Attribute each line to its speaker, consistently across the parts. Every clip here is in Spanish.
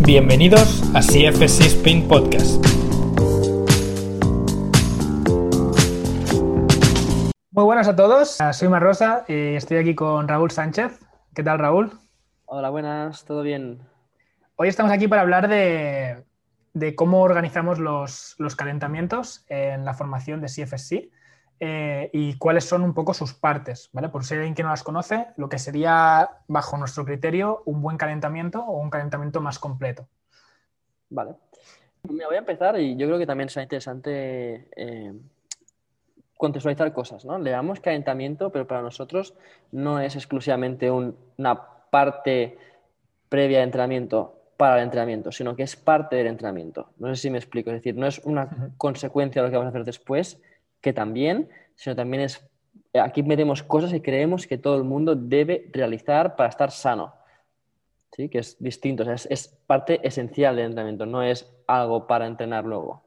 Speaker 1: Bienvenidos a CFC Spin Podcast. Muy buenas a todos, soy Marrosa y estoy aquí con Raúl Sánchez. ¿Qué tal, Raúl?
Speaker 2: Hola, buenas, ¿todo bien?
Speaker 1: Hoy estamos aquí para hablar de, cómo organizamos los, calentamientos en la formación de CFSC eh, y cuáles son un poco sus partes, ¿vale? Por si hay alguien que no las conoce, lo que sería, bajo nuestro criterio, un buen calentamiento o un calentamiento más completo.
Speaker 2: Vale. Me voy a empezar y yo creo que también será interesante eh, contextualizar cosas, ¿no? Le damos calentamiento, pero para nosotros no es exclusivamente una parte previa de entrenamiento para el entrenamiento, sino que es parte del entrenamiento. No sé si me explico, es decir, no es una consecuencia de lo que vamos a hacer después, que también, sino también es, aquí metemos cosas que creemos que todo el mundo debe realizar para estar sano. ¿Sí? Que es distinto, es, parte esencial del entrenamiento, no es algo para entrenar luego.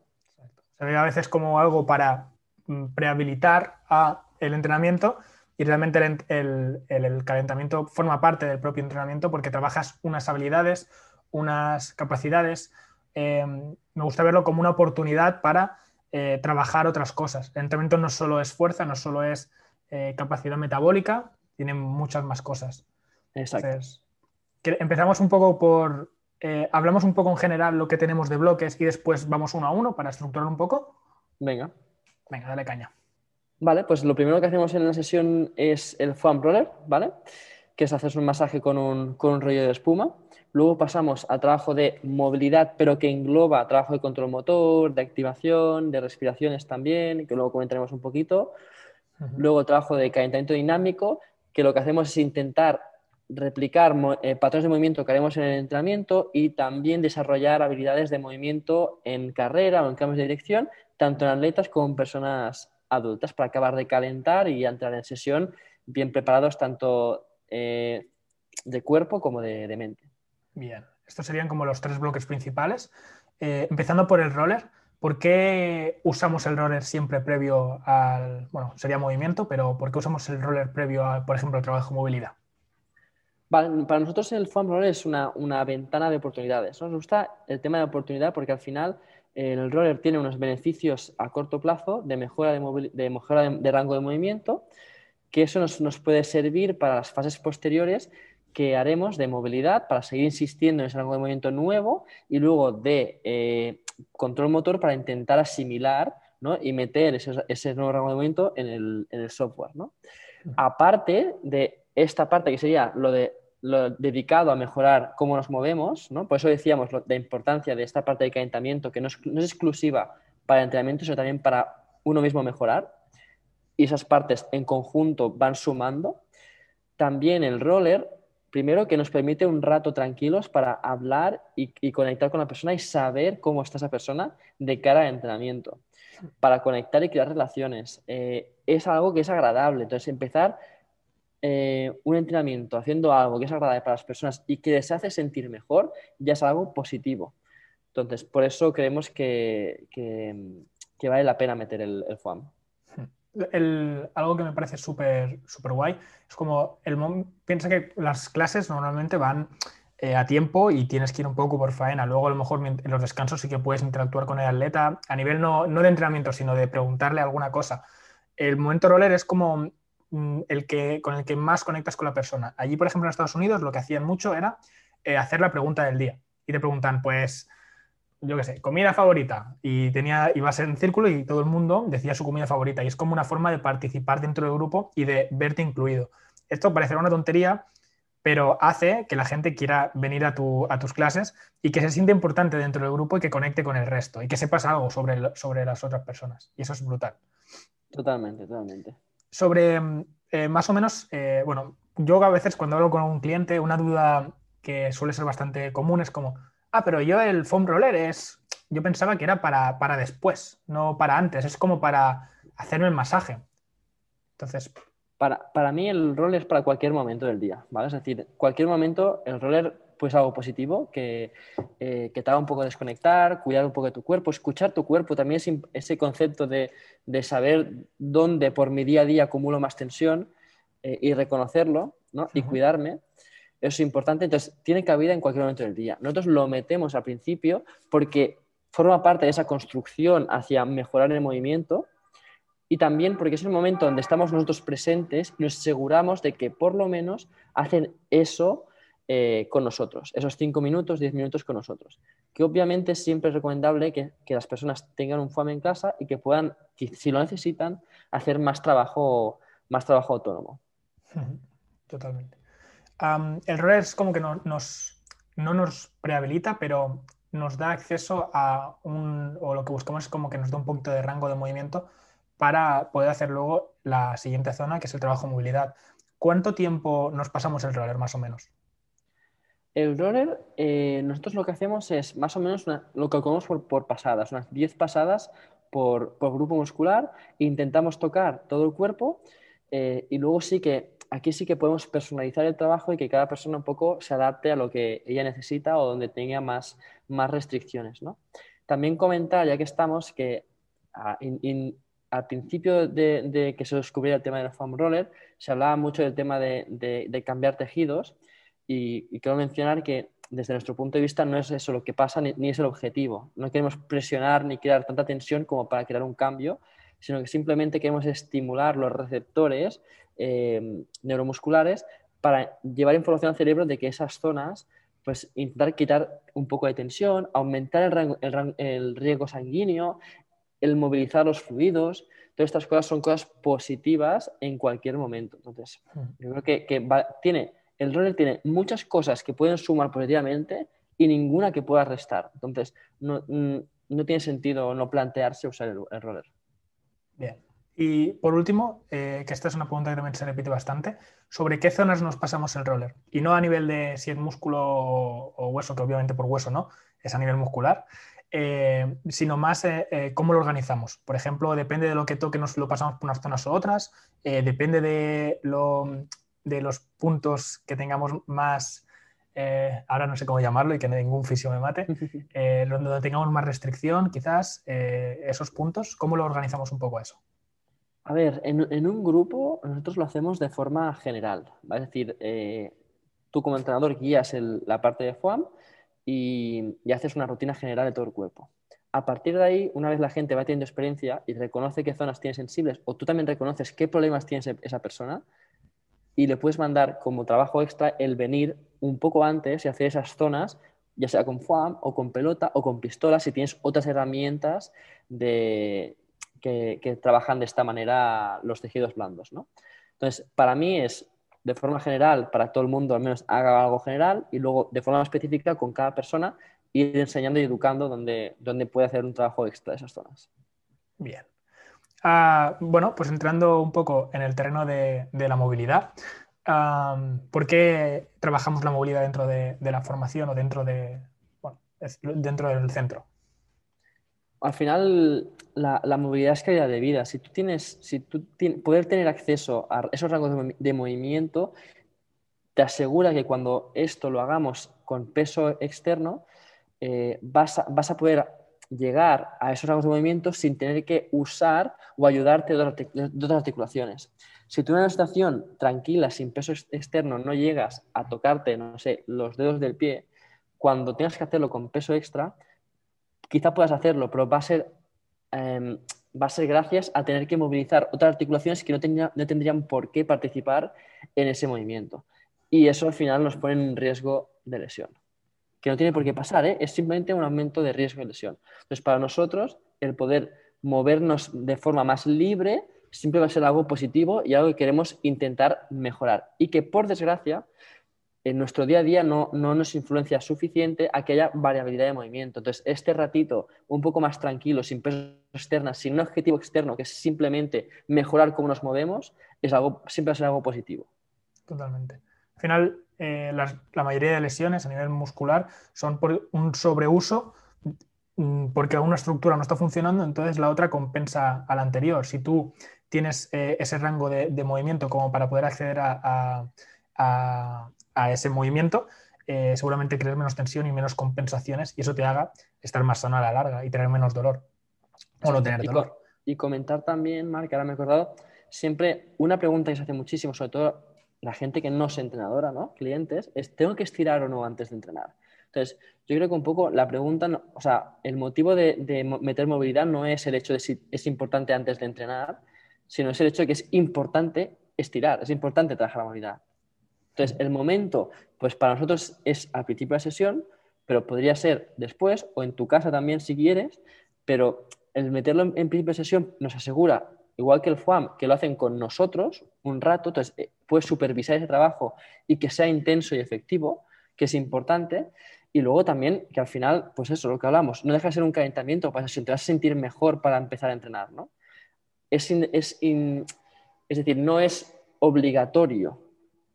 Speaker 1: Se ve a veces como algo para mm, prehabilitar a el entrenamiento y realmente el, calentamiento forma parte del propio entrenamiento porque trabajas unas habilidades, unas capacidades. Eh, me gusta verlo como una oportunidad para eh, trabajar otras cosas. El entrenamiento no solo es fuerza, no solo es eh, capacidad metabólica, tiene muchas más cosas.
Speaker 2: Exacto.
Speaker 1: empezamos un poco por, eh, hablamos un poco en general lo que tenemos de bloques y después vamos uno a uno para estructurar un poco.
Speaker 2: Venga.
Speaker 1: Venga, dale caña.
Speaker 2: Vale, pues lo primero que hacemos en la sesión es el foam roller, ¿vale? Que es hacer un masaje con un, con un rollo de espuma. Luego pasamos a trabajo de movilidad, pero que engloba trabajo de control motor, de activación, de respiraciones también, que luego comentaremos un poquito. Luego trabajo de calentamiento dinámico, que lo que hacemos es intentar replicar eh, patrones de movimiento que haremos en el entrenamiento y también desarrollar habilidades de movimiento en carrera o en cambios de dirección, tanto en atletas como en personas adultas, para acabar de calentar y entrar en sesión bien preparados tanto eh, de cuerpo como de mente.
Speaker 1: Bien, estos serían como los tres bloques principales. Eh, empezando por el roller, ¿por qué usamos el roller siempre previo al, bueno, sería movimiento, pero ¿por qué usamos el roller previo a, por ejemplo, el trabajo de movilidad?
Speaker 2: para nosotros el foam roller es una, ventana de oportunidades. Nos gusta el tema de oportunidad porque al final eh, el roller tiene unos beneficios a corto plazo de mejora de, de, mejora de, rango de movimiento, que eso nos, nos, puede servir para las fases posteriores que haremos de movilidad para seguir insistiendo en ese rango de movimiento nuevo y luego de eh, control motor para intentar asimilar y meter ese, nuevo rango de movimiento en el, software. Aparte de esta parte que sería lo, de, lo dedicado a mejorar cómo nos movemos, por eso decíamos la importancia de esta parte de calentamiento que no es, no es exclusiva para el entrenamiento, sino también para uno mismo mejorar. Y esas partes en conjunto van sumando. También el roller primero que nos permite un rato tranquilos para hablar y, conectar con la persona y saber cómo está esa persona de cara al entrenamiento, para conectar y crear relaciones. Eh, es algo que es agradable, entonces empezar eh, un entrenamiento haciendo algo que es agradable para las personas y que les hace sentir mejor, ya es algo positivo. Entonces, por eso creemos que, vale la pena meter el, el FOAM
Speaker 1: algo que me parece súper super guay es como el piensa que las clases normalmente van eh, a tiempo y tienes que ir un poco por faena. Luego a lo mejor en los descansos sí que puedes interactuar con el atleta a nivel no, de entrenamiento, sino de preguntarle alguna cosa. El momento roller es como mm, el que, con el que más conectas con la persona. Allí, por ejemplo, en Estados Unidos lo que hacían mucho era eh, hacer la pregunta del día. Y te preguntan, pues, yo qué sé, comida favorita. Y tenía, iba a ser en círculo y todo el mundo decía su comida favorita. Y es como una forma de participar dentro del grupo y de verte incluido. Esto parecerá una tontería, pero hace que la gente quiera venir a, a tus clases y que se siente importante dentro del grupo y que conecte con el resto y que sepas algo sobre, sobre las otras personas. Y eso es brutal.
Speaker 2: Totalmente, totalmente.
Speaker 1: Sobre eh, más o menos, eh, bueno, yo a veces cuando hablo con un cliente, una duda que suele ser bastante común es como, Ah, pero yo el foam roller es. Yo pensaba que era para, para después, no para antes. Es como para hacerme el masaje. Entonces.
Speaker 2: Para, para, mí el roller es para cualquier momento del día, ¿vale? Es decir, cualquier momento el roller pues algo positivo que, eh, que te haga un poco desconectar, cuidar un poco de tu cuerpo, escuchar tu cuerpo, también ese, ese concepto de, de, saber dónde por mi día a día acumulo más tensión eh, y reconocerlo ¿no? y cuidarme. Eso es importante, entonces tiene cabida en cualquier momento del día. Nosotros lo metemos al principio porque forma parte de esa construcción hacia mejorar el movimiento y también porque es el momento donde estamos nosotros presentes y nos aseguramos de que por lo menos hacen eso eh, con nosotros, esos 5 minutos, 10 minutos con nosotros. Que obviamente siempre es recomendable que, las personas tengan un FAM en casa y que puedan, si lo necesitan, hacer más trabajo, más trabajo autónomo.
Speaker 1: Totalmente. El roller es como que no nos, no nos prehabilita, pero nos da acceso a un, o lo que buscamos es como que nos da un poquito de rango de movimiento para poder hacer luego la siguiente zona, que es el trabajo movilidad. ¿Cuánto tiempo nos pasamos el roller más o menos?
Speaker 2: El roller, eh, nosotros lo que hacemos es más o menos lo que calculamos por, pasadas, unas 10 pasadas por, por, grupo muscular. Intentamos tocar todo el cuerpo eh, y luego sí que aquí sí que podemos personalizar el trabajo y que cada persona un poco se adapte a lo que ella necesita o donde tenga más, más restricciones. ¿no? También comentar, ya que estamos, que ah, al principio de, que se descubriera el tema del foam roller, se hablaba mucho del tema de, cambiar tejidos y, quiero mencionar que desde nuestro punto de vista no es eso lo que pasa ni, es el objetivo. No queremos presionar ni crear tanta tensión como para crear un cambio, sino que simplemente queremos estimular los receptores eh, neuromusculares para llevar información al cerebro de que esas zonas pues intentar quitar un poco de tensión, aumentar el, el, riesgo sanguíneo, el movilizar los fluidos. Todas estas cosas son cosas positivas en cualquier momento. Entonces, hmm. yo creo que, tiene, el roller tiene muchas cosas que pueden sumar positivamente y ninguna que pueda restar. Entonces, no, mm, tiene sentido no plantearse usar el, roller.
Speaker 1: Bien. Y por último, eh, que esta es una pregunta que también se repite bastante, sobre qué zonas nos pasamos el roller. Y no a nivel de si es músculo o hueso, que obviamente por hueso no, es a nivel muscular, eh, sino más eh, cómo lo organizamos. Por ejemplo, depende de lo que toque, nos lo pasamos por unas zonas u otras, depende de, de, los puntos que tengamos más, ahora no sé cómo llamarlo y que ningún fisio me mate, donde tengamos más restricción, quizás esos puntos, ¿cómo lo organizamos un poco eso?
Speaker 2: A ver, en, un grupo nosotros lo hacemos de forma general, es decir, tú como entrenador guías la parte de FOAM y, haces una rutina general de todo el cuerpo. A partir de ahí, una vez la gente va teniendo experiencia y reconoce qué zonas tiene sensibles o tú también reconoces qué problemas tiene esa persona y le puedes mandar como trabajo extra el venir un poco antes y hacer esas zonas, ya sea con foam o con pelota o con pistola, si tienes otras herramientas de, que, trabajan de esta manera los tejidos blandos. ¿no? Entonces, para mí es de forma general para todo el mundo, al menos haga algo general, y luego de forma específica con cada persona, ir enseñando y educando donde, puede hacer un trabajo extra de esas zonas.
Speaker 1: Bien. Ah, bueno, pues entrando un poco en el terreno de, la movilidad, ¿por qué trabajamos la movilidad dentro de, la formación o dentro, de, dentro del centro?
Speaker 2: Al final la, movilidad es calidad de vida. Si tú tienes, si tú poder tener acceso a esos rangos de, movimiento, te asegura que cuando esto lo hagamos con peso externo, eh, vas, a, poder llegar a esos rangos de movimiento sin tener que usar o ayudarte de otras articulaciones. Si tú en una situación tranquila, sin peso externo, no llegas a tocarte, no sé, los dedos del pie, cuando tengas que hacerlo con peso extra, quizá puedas hacerlo, pero va a ser, em, va a ser gracias a tener que movilizar otras articulaciones que no, no tendrían por qué participar en ese movimiento. Y eso al final nos pone en riesgo de lesión. Que no tiene por qué pasar, ¿eh? es simplemente un aumento de riesgo de lesión. Entonces, para nosotros, el poder movernos de forma más libre siempre va a ser algo positivo y algo que queremos intentar mejorar. Y que, por desgracia, en nuestro día a día no, nos influencia suficiente a que haya variabilidad de movimiento. Entonces, este ratito un poco más tranquilo, sin peso externa, sin un objetivo externo, que es simplemente mejorar cómo nos movemos, es algo, siempre va a ser algo positivo.
Speaker 1: Totalmente. Al final, eh, la mayoría de lesiones a nivel muscular son por un sobreuso mm, porque una estructura no está funcionando, entonces la otra compensa a la anterior. Si tú tienes eh, ese rango de, movimiento como para poder acceder a ese movimiento, eh, seguramente crees menos tensión y menos compensaciones y eso te haga estar más sano a la larga y tener menos dolor o no tener dolor.
Speaker 2: Y comentar también, Marc, ahora me he acordado, siempre una pregunta que se hace muchísimo, sobre todo la gente que no es entrenadora, ¿no? Clientes, es ¿tengo que estirar o no antes de entrenar? Entonces, yo creo que un poco la pregunta, o sea, el motivo de, meter movilidad no es el hecho de si es importante antes de entrenar, sino es el hecho de que es importante estirar, es importante trabajar la movilidad. Entonces, el momento, pues para nosotros es al principio de la sesión, pero podría ser después o en tu casa también si quieres, pero el meterlo en, principio de sesión nos asegura, igual que el FUAM, que lo hacen con nosotros un rato, entonces eh, puedes supervisar ese trabajo y que sea intenso y efectivo, que es importante, y luego también que al final, pues eso, lo que hablamos, no deja de ser un calentamiento para sesión, te vas a sentir mejor para empezar a entrenar, ¿no? Es, es, es decir, no es obligatorio,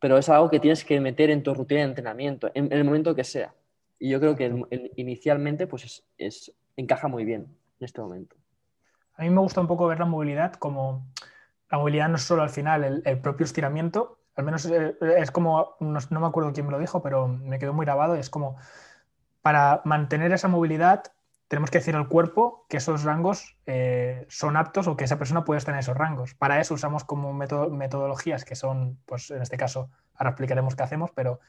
Speaker 2: pero es algo que tienes que meter en tu rutina de entrenamiento, en, el momento que sea. Y yo creo que inicialmente pues es, encaja muy bien en este momento.
Speaker 1: A mí me gusta un poco ver la movilidad como la movilidad no es solo al final el, propio estiramiento, al menos eh, es, como, no, no, me acuerdo quién me lo dijo, pero me quedó muy grabado, es como para mantener esa movilidad tenemos que decir al cuerpo que esos rangos eh, son aptos o que esa persona puede estar en esos rangos. Para eso usamos como metodologías que son, pues en este caso, ahora explicaremos qué hacemos, pero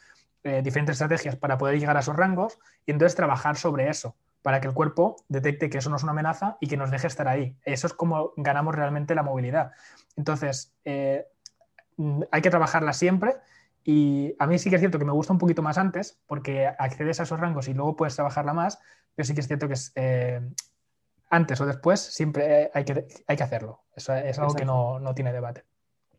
Speaker 1: eh, diferentes estrategias para poder llegar a esos rangos y entonces trabajar sobre eso, para que el cuerpo detecte que eso no es una amenaza y que nos deje estar ahí. Eso es como ganamos realmente la movilidad. Entonces, eh, hay que trabajarla siempre y a mí sí que es cierto que me gusta un poquito más antes, porque accedes a esos rangos y luego puedes trabajarla más, pero sí que es cierto que es, eh, antes o después siempre hay que, hay que hacerlo. Eso es algo que no, no, tiene debate.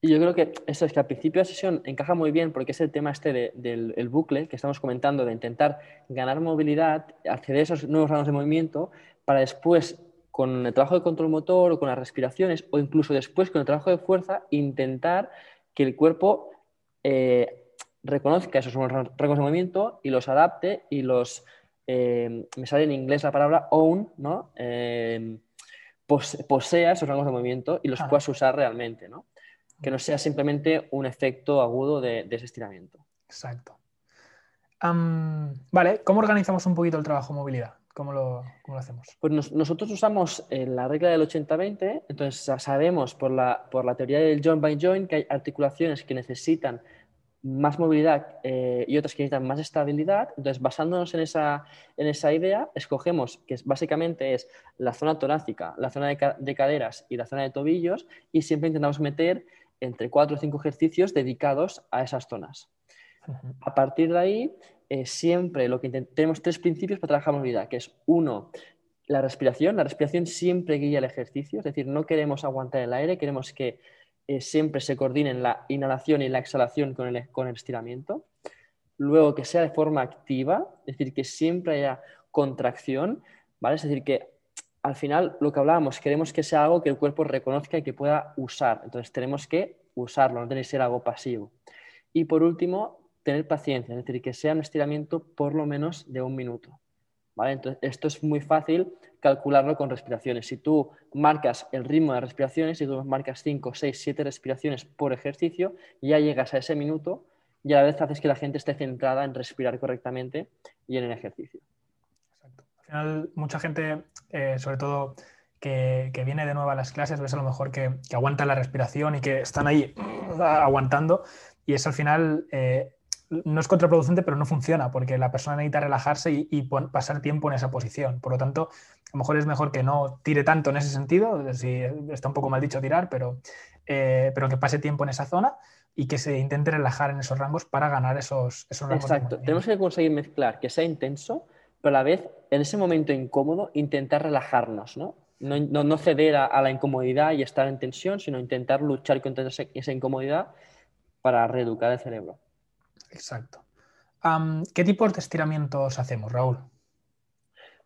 Speaker 2: Y yo creo que eso es que al principio de la sesión encaja muy bien porque es el tema este del bucle que estamos comentando, de intentar ganar movilidad, acceder a esos nuevos rangos de movimiento, para después con el trabajo de control motor o con las respiraciones o incluso después con el trabajo de fuerza intentar que el cuerpo eh, reconozca esos rangos de movimiento y los adapte y los, eh, me sale en inglés la palabra own, ¿no? Eh, posea esos rangos de movimiento y los puedas usar realmente, ¿no? Que no sea simplemente un efecto agudo de, ese estiramiento.
Speaker 1: Exacto. vale, ¿cómo organizamos un poquito el trabajo movilidad? ¿Cómo lo, cómo lo hacemos?
Speaker 2: Pues nosotros usamos la regla del 80-20, entonces sabemos por la, por la teoría del joint by joint que hay articulaciones que necesitan más movilidad eh, y otras que necesitan más estabilidad. Entonces, basándonos en esa, en esa idea, escogemos que básicamente es la zona torácica, la zona de, caderas y la zona de tobillos y siempre intentamos meter entre cuatro o cinco ejercicios dedicados a esas zonas. A partir de ahí, eh, siempre lo que tenemos tres principios para trabajar movilidad, que es uno, la respiración. La respiración siempre guía el ejercicio, es decir, no queremos aguantar el aire, queremos que eh, siempre se coordinen la inhalación y la exhalación con el, con el estiramiento. Luego que sea de forma activa, es decir, que siempre haya contracción, ¿vale? Es decir, que al final lo que hablábamos, queremos que sea algo que el cuerpo reconozca y que pueda usar. Entonces tenemos que usarlo, no tiene que ser algo pasivo. Y por último, tener paciencia, es decir, que sea un estiramiento por lo menos de un minuto. Entonces, esto es muy fácil calcularlo con respiraciones. Si tú marcas el ritmo de respiraciones, si tú marcas 5, 6, 7 respiraciones por ejercicio, ya llegas a ese minuto y a la vez haces que la gente esté centrada en respirar correctamente y en el ejercicio.
Speaker 1: Exacto. Al final, mucha gente, eh, sobre todo que, viene de nuevo a las clases, ves a lo mejor que, que aguanta la respiración y que están ahí aguantando y es al final eh, no es contraproducente, pero no funciona porque la persona necesita relajarse y, pasar tiempo en esa posición. Por lo tanto, a lo mejor es mejor que no tire tanto en ese sentido, si está un poco mal dicho tirar, pero, eh, pero que pase tiempo en esa zona y que se intente relajar en esos rangos para ganar esos,
Speaker 2: rangos. Exacto, tenemos que conseguir mezclar que sea intenso, pero a la vez, en ese momento incómodo, intentar relajarnos, ¿no? No, ceder a, la incomodidad y estar en tensión, sino intentar luchar contra esa incomodidad para reeducar el cerebro.
Speaker 1: Exacto. ¿Qué tipos de estiramientos hacemos, Raúl?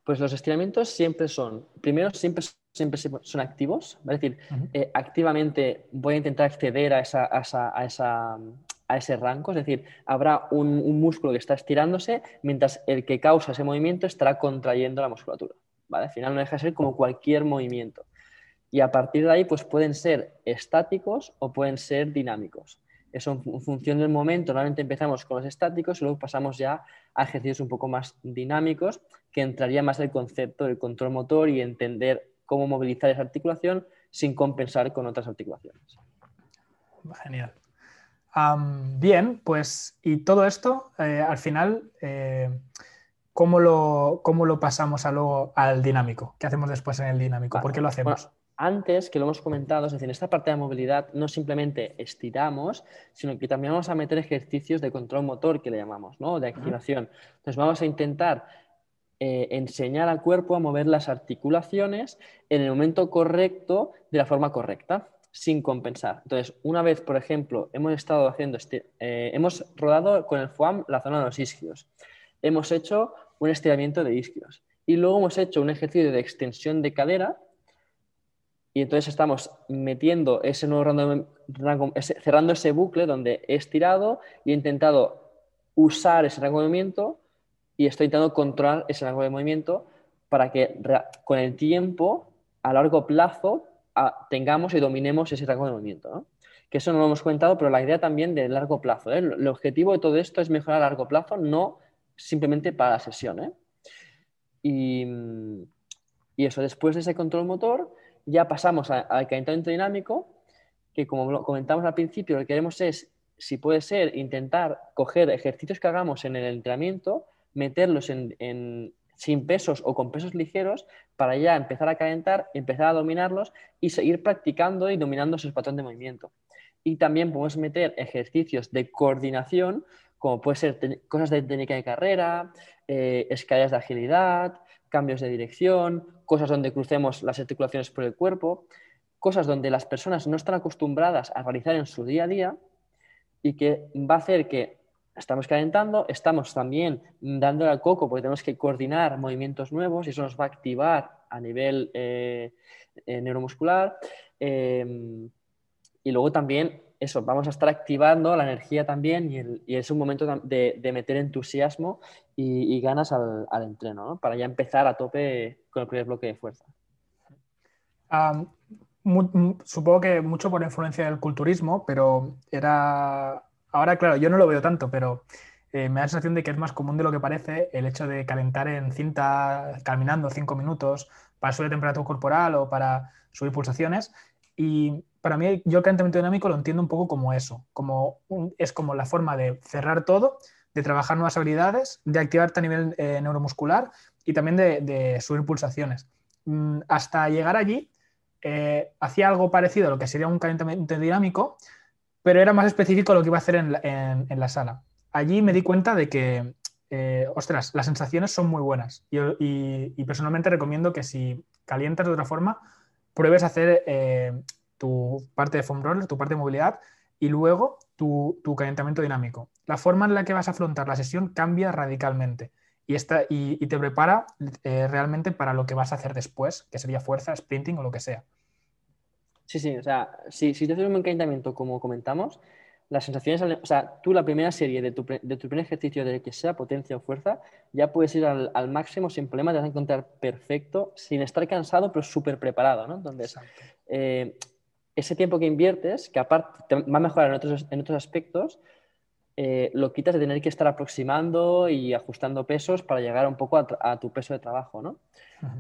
Speaker 2: Pues los estiramientos siempre son, primero, siempre, siempre son activos, es decir, eh, activamente voy a intentar acceder a, esa, a, esa, a, ese rango, es decir, habrá un, músculo que está estirándose mientras el que causa ese movimiento estará contrayendo la musculatura. ¿vale? Al final no deja de ser como cualquier movimiento. Y a partir de ahí, pues pueden ser estáticos o pueden ser dinámicos. Eso en función del momento, normalmente empezamos con los estáticos y luego pasamos ya a ejercicios un poco más dinámicos, que entraría más el concepto del control motor y entender cómo movilizar esa articulación sin compensar con otras articulaciones.
Speaker 1: Genial. bien, pues y todo esto, eh, al final, eh, ¿cómo, lo, ¿cómo, lo, pasamos a luego al dinámico? ¿Qué hacemos después en el dinámico? ¿Por qué lo hacemos?
Speaker 2: Antes, que lo hemos comentado, es decir, en esta parte de movilidad no simplemente estiramos, sino que también vamos a meter ejercicios de control motor, que le llamamos, ¿no? De activación. Entonces vamos a intentar eh, enseñar al cuerpo a mover las articulaciones en el momento correcto, de la forma correcta, sin compensar. Entonces, una vez, por ejemplo, hemos estado haciendo, este, eh, hemos rodado con el FOAM la zona de los isquios, hemos hecho un estiramiento de isquios y luego hemos hecho un ejercicio de extensión de cadera y entonces estamos metiendo ese nuevo rango, cerrando ese bucle donde he estirado y he intentado usar ese rango de movimiento y estoy intentando controlar ese rango de movimiento para que con el tiempo, a largo plazo, tengamos y dominemos ese rango de movimiento. Que eso no lo hemos comentado, pero la idea también de largo plazo. ¿eh? El objetivo de todo esto es mejorar a largo plazo, no simplemente para la sesión. ¿eh? Y, y eso, después de ese control motor, ya pasamos al calentamiento dinámico, que como comentamos al principio, lo que queremos es, si puede ser, intentar coger ejercicios que hagamos en el entrenamiento, meterlos en, sin pesos o con pesos ligeros para ya empezar a calentar, empezar a dominarlos y seguir practicando y dominando esos patrones de movimiento. Y también podemos meter ejercicios de coordinación, como puede ser cosas de técnica de carrera, eh, escaleras de agilidad, cambios de dirección, cosas donde crucemos las articulaciones por el cuerpo, cosas donde las personas no están acostumbradas a realizar en su día a día y que va a hacer que estamos calentando, estamos también dándole al coco porque tenemos que coordinar movimientos nuevos y eso nos va a activar a nivel eh, eh, neuromuscular. Em, y luego también eso, vamos a estar activando la energía también y, es un momento de, meter entusiasmo y, ganas al, entreno, para ya empezar a tope con el primer bloque de fuerza.
Speaker 1: supongo que mucho por influencia del culturismo, pero era... Ahora, claro, yo no lo veo tanto, pero eh, me da la sensación de que es más común de lo que parece el hecho de calentar en cinta caminando cinco minutos para subir temperatura corporal o para subir pulsaciones. Y para mí, yo el calentamiento dinámico lo entiendo un poco como eso, como es como la forma de cerrar todo, de trabajar nuevas habilidades, de activarte a nivel eh, neuromuscular y también de, subir pulsaciones. Mm, hasta llegar allí, eh, hacía algo parecido a lo que sería un calentamiento dinámico, pero era más específico lo que iba a hacer en la, sala. Allí me di cuenta de que, eh, ostras, las sensaciones son muy buenas y, personalmente recomiendo que si calientas de otra forma, pruebes hacer tu parte de foam roller, tu parte de movilidad y luego tu, calentamiento dinámico. La forma en la que vas a afrontar la sesión cambia radicalmente y, y, te prepara eh, realmente para lo que vas a hacer después, que sería fuerza, sprinting o lo que sea.
Speaker 2: Sí, sí, o sea, si, si te haces un calentamiento como comentamos, las sensaciones, o sea, tú la primera serie de tu, de tu primer ejercicio de que sea potencia o fuerza, ya puedes ir al, al, máximo sin problema, te vas a encontrar perfecto, sin estar cansado, pero súper preparado, ¿no? Entonces, ese tiempo que inviertes, que aparte va a mejorar en otros, en otros aspectos, eh, lo quitas de tener que estar aproximando y ajustando pesos para llegar un poco a, tu peso de trabajo, ¿no?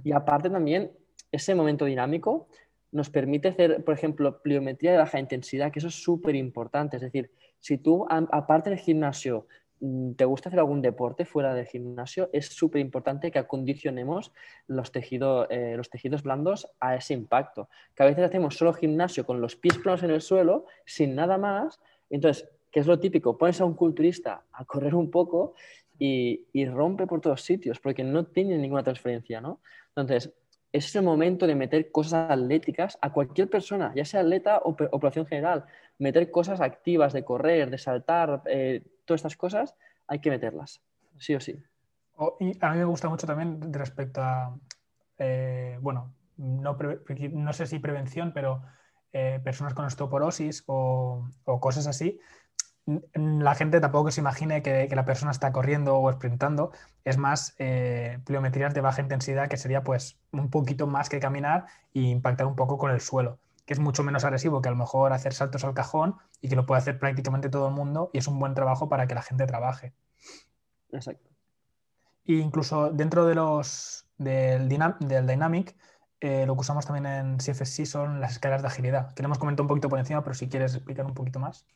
Speaker 2: Y aparte también, ese momento dinámico nos permite hacer, por ejemplo, pliometría de baja intensidad, que eso es súper importante. Es decir, si tú, aparte del gimnasio, te gusta hacer algún deporte fuera del gimnasio, es súper importante que acondicionemos los, eh, los tejidos blandos a ese impacto. Que a veces hacemos solo gimnasio con los pies planos en el suelo, sin nada más. Entonces, ¿qué es lo típico? Pones a un culturista a correr un poco y, rompe por todos sitios porque no tiene ninguna transferencia, ¿no? Entonces, es el momento de meter cosas atléticas a cualquier persona, ya sea atleta o, población general. Meter cosas activas de correr, de saltar, eh, todas estas cosas hay que meterlas, sí o sí.
Speaker 1: y a mí me gusta mucho también respecto a, eh, bueno, no, sé si prevención, pero eh, personas con osteoporosis o, cosas así, la gente tampoco se imagine que, la persona está corriendo o sprintando, es más eh, pliometrías de baja intensidad que sería pues un poquito más que caminar e impactar un poco con el suelo que es mucho menos agresivo que a lo mejor hacer saltos al cajón y que lo puede hacer prácticamente todo el mundo y es un buen trabajo para que la gente trabaje.
Speaker 2: Exacto.
Speaker 1: E incluso dentro de los del, del Dynamic, eh, lo que usamos también en CFSC son las escalas de agilidad, que le hemos comentado un poquito por encima, pero si quieres explicar un poquito más.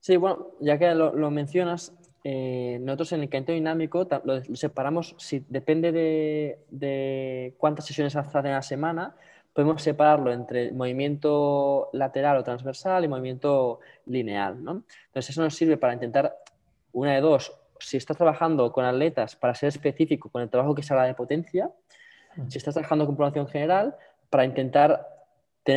Speaker 2: Sí, bueno, ya que lo, mencionas, eh, nosotros en el calentamiento dinámico lo, separamos, si depende de, cuántas sesiones hacen a la semana, podemos separarlo entre movimiento lateral o transversal y movimiento lineal. ¿no? Entonces, eso nos sirve para intentar, una de dos, si estás trabajando con atletas para ser específico con el trabajo que se haga de potencia, mm. si estás trabajando con población general, para intentar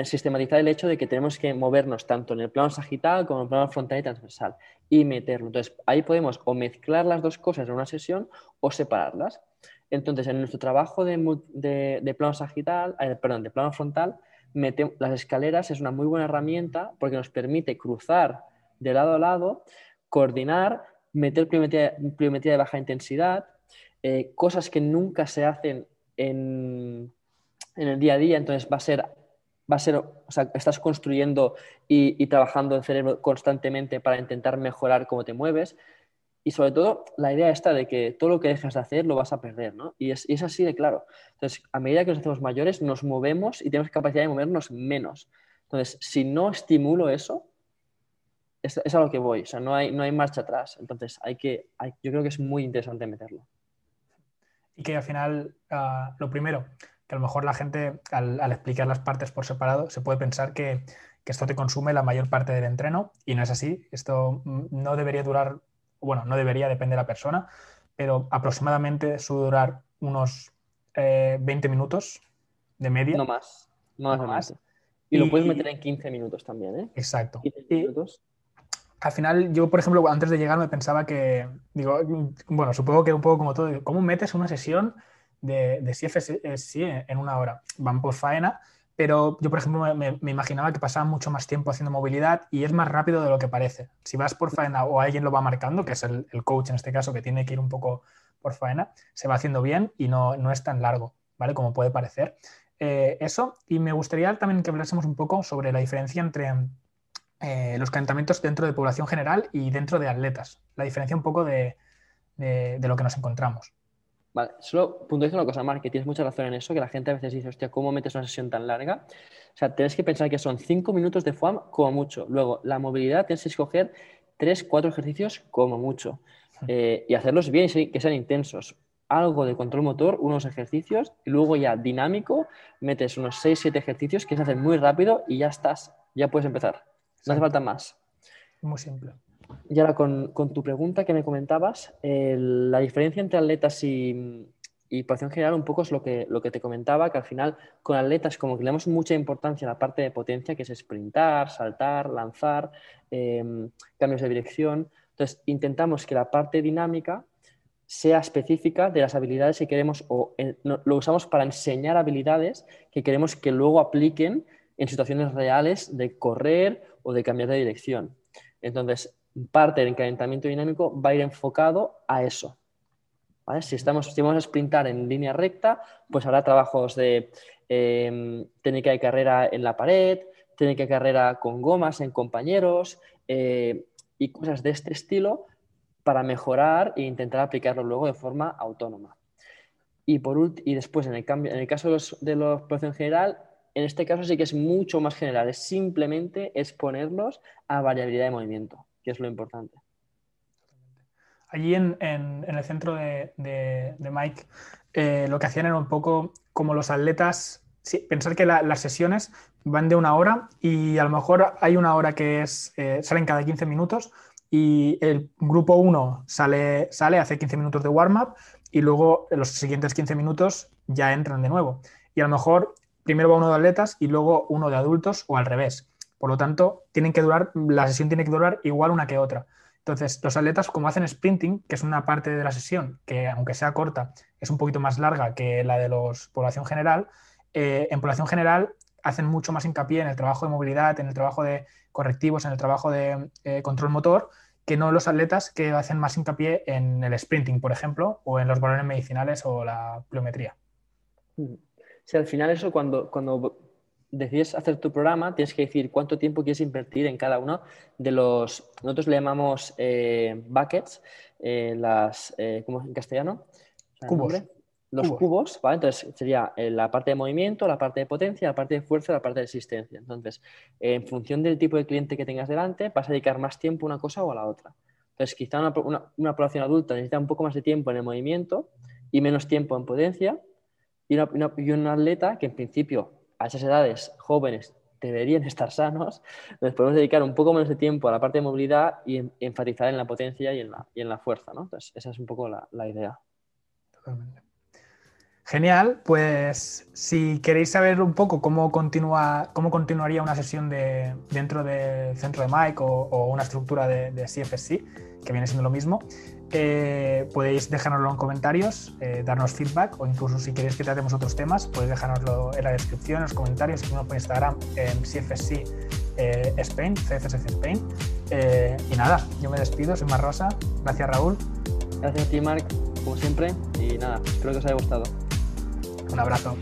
Speaker 2: sistematizar el hecho de que tenemos que movernos tanto en el plano sagital como en el plano frontal y transversal y meterlo. Entonces, ahí podemos o mezclar las dos cosas en una sesión o separarlas. Entonces, en nuestro trabajo de, plano sagital, eh, perdón, de plano frontal, las escaleras es una muy buena herramienta porque nos permite cruzar de lado a lado, coordinar, meter pliometría, de baja intensidad, eh, cosas que nunca se hacen en, el día a día, entonces va a ser va a ser, estás construyendo y, trabajando el cerebro constantemente para intentar mejorar cómo te mueves. Y sobre todo, la idea está de que todo lo que dejas de hacer lo vas a perder, ¿no? Y es, así de claro. Entonces, a medida que nos hacemos mayores, nos movemos y tenemos capacidad de movernos menos. Entonces, si no estimulo eso, es, a lo que voy. O sea, no hay, no hay marcha atrás. Entonces, hay que, yo creo que es muy interesante meterlo.
Speaker 1: Y que al final, ah, lo primero, que a lo mejor la gente al, explicar las partes por separado se puede pensar que, esto te consume la mayor parte del entreno y no es así. Esto no debería durar, bueno, no debería, depende de la persona, pero aproximadamente suele durar unos 20 eh, minutos de media.
Speaker 2: No más, no más. Y, lo puedes meter en 15 minutos también, ¿eh?
Speaker 1: Exacto. al final, yo, por ejemplo, antes de llegar me pensaba que, digo, bueno, supongo que un poco como todo, ¿cómo metes una sesión de, de CFSI en una hora. Van por faena, pero yo, por ejemplo, me, imaginaba que pasaba mucho más tiempo haciendo movilidad y es más rápido de lo que parece. Si vas por faena o alguien lo va marcando, que es el, coach en este caso, que tiene que ir un poco por faena, se va haciendo bien y no, no es tan largo, ¿vale? Como puede parecer. Eh, eso, y me gustaría también que hablásemos un poco sobre la diferencia entre eh, los calentamientos dentro de población general y dentro de atletas. La diferencia un poco de, de lo que nos encontramos.
Speaker 2: Vale, solo puntualizo una cosa, más que tienes mucha razón en eso, que la gente a veces dice, hostia, ¿cómo metes una sesión tan larga? O sea, tienes que pensar que son cinco minutos de FOAM como mucho. Luego, la movilidad tienes que escoger tres, cuatro ejercicios como mucho. Eh, y hacerlos bien y que sean intensos. Algo de control motor, unos ejercicios, y luego ya dinámico, metes unos seis, siete ejercicios que se hacen muy rápido y ya estás, ya puedes empezar. No hace falta más.
Speaker 1: Muy simple.
Speaker 2: Y ahora con, tu pregunta que me comentabas, la diferencia entre atletas y, y población general un poco es lo que, lo que te comentaba, que al final con atletas como que le damos mucha importancia a la parte de potencia, que es sprintar, saltar, lanzar, em, cambios de dirección. Entonces intentamos que la parte dinámica sea específica de las habilidades que queremos o lo usamos para enseñar habilidades que queremos que luego apliquen en situaciones reales de correr o de cambiar de dirección. Entonces, parte del calentamiento dinámico va a ir enfocado a eso. Si, estamos, si vamos a sprintar en línea recta, pues habrá trabajos de em, técnica de carrera en la pared, técnica de carrera con gomas en compañeros eh, y cosas de este estilo para mejorar e intentar aplicarlo luego de forma autónoma. Y, por y después, en el, cambio, en el caso de los, de los en general, en este caso sí que es mucho más general, es simplemente exponerlos a variabilidad de movimiento es lo importante.
Speaker 1: Allí en, el centro de, Mike, eh, lo que hacían era un poco como los atletas, pensar que las sesiones van de una hora y a lo mejor hay una hora que es, eh, salen cada 15 minutos y el grupo 1 sale, sale, hace 15 minutos de warm-up y luego los siguientes 15 minutos ya entran de nuevo. Y a lo mejor primero va uno de atletas y luego uno de adultos o al revés. Por lo tanto, tienen que durar, la sesión tiene que durar igual una que otra. Entonces, los atletas, como hacen sprinting, que es una parte de la sesión que, aunque sea corta, es un poquito más larga que la de los población general, eh, en población general hacen mucho más hincapié en el trabajo de movilidad, en el trabajo de correctivos, en el trabajo de eh, control motor, que no los atletas que hacen más hincapié en el sprinting, por ejemplo, o en los valores medicinales o la pliometría.
Speaker 2: Sí, al final eso cuando, cuando decides hacer tu programa, tienes que decir cuánto tiempo quieres invertir en cada uno de los, nosotros le llamamos eh, buckets, eh, las, eh, ¿cómo en castellano?
Speaker 1: Cubos.
Speaker 2: los cubos, ¿vale? Entonces sería eh, la parte de movimiento, la parte de potencia, la parte de fuerza, la parte de existencia. Entonces, en función del tipo de cliente que tengas delante, vas a dedicar más tiempo a una cosa o a la otra. Entonces, quizá una, población adulta necesita un poco más de tiempo en el movimiento y menos tiempo en potencia. Y, y un atleta que en principio a esas edades jóvenes deberían estar sanos, nos podemos dedicar un poco menos de tiempo a la parte de movilidad y, enfatizar en la potencia y en la, y en la fuerza. ¿no? Entonces, esa es un poco la, la idea.
Speaker 1: Totalmente. Genial, pues si queréis saber un poco cómo, continúa, cómo continuaría una sesión de, dentro del centro de Mike o, una estructura de, de, CFSC, que viene siendo lo mismo, eh, podéis dejárnoslo en comentarios, eh, darnos feedback o incluso si queréis que tratemos otros temas, podéis dejárnoslo en la descripción, en los comentarios, si no por Instagram en CFSC eh, Spain, CFSC Spain. y nada, yo me despido, soy Mar Rosa, gracias Raúl.
Speaker 2: Gracias a ti Marc, como siempre, y nada, espero que os haya gustado.
Speaker 1: Un abrazo.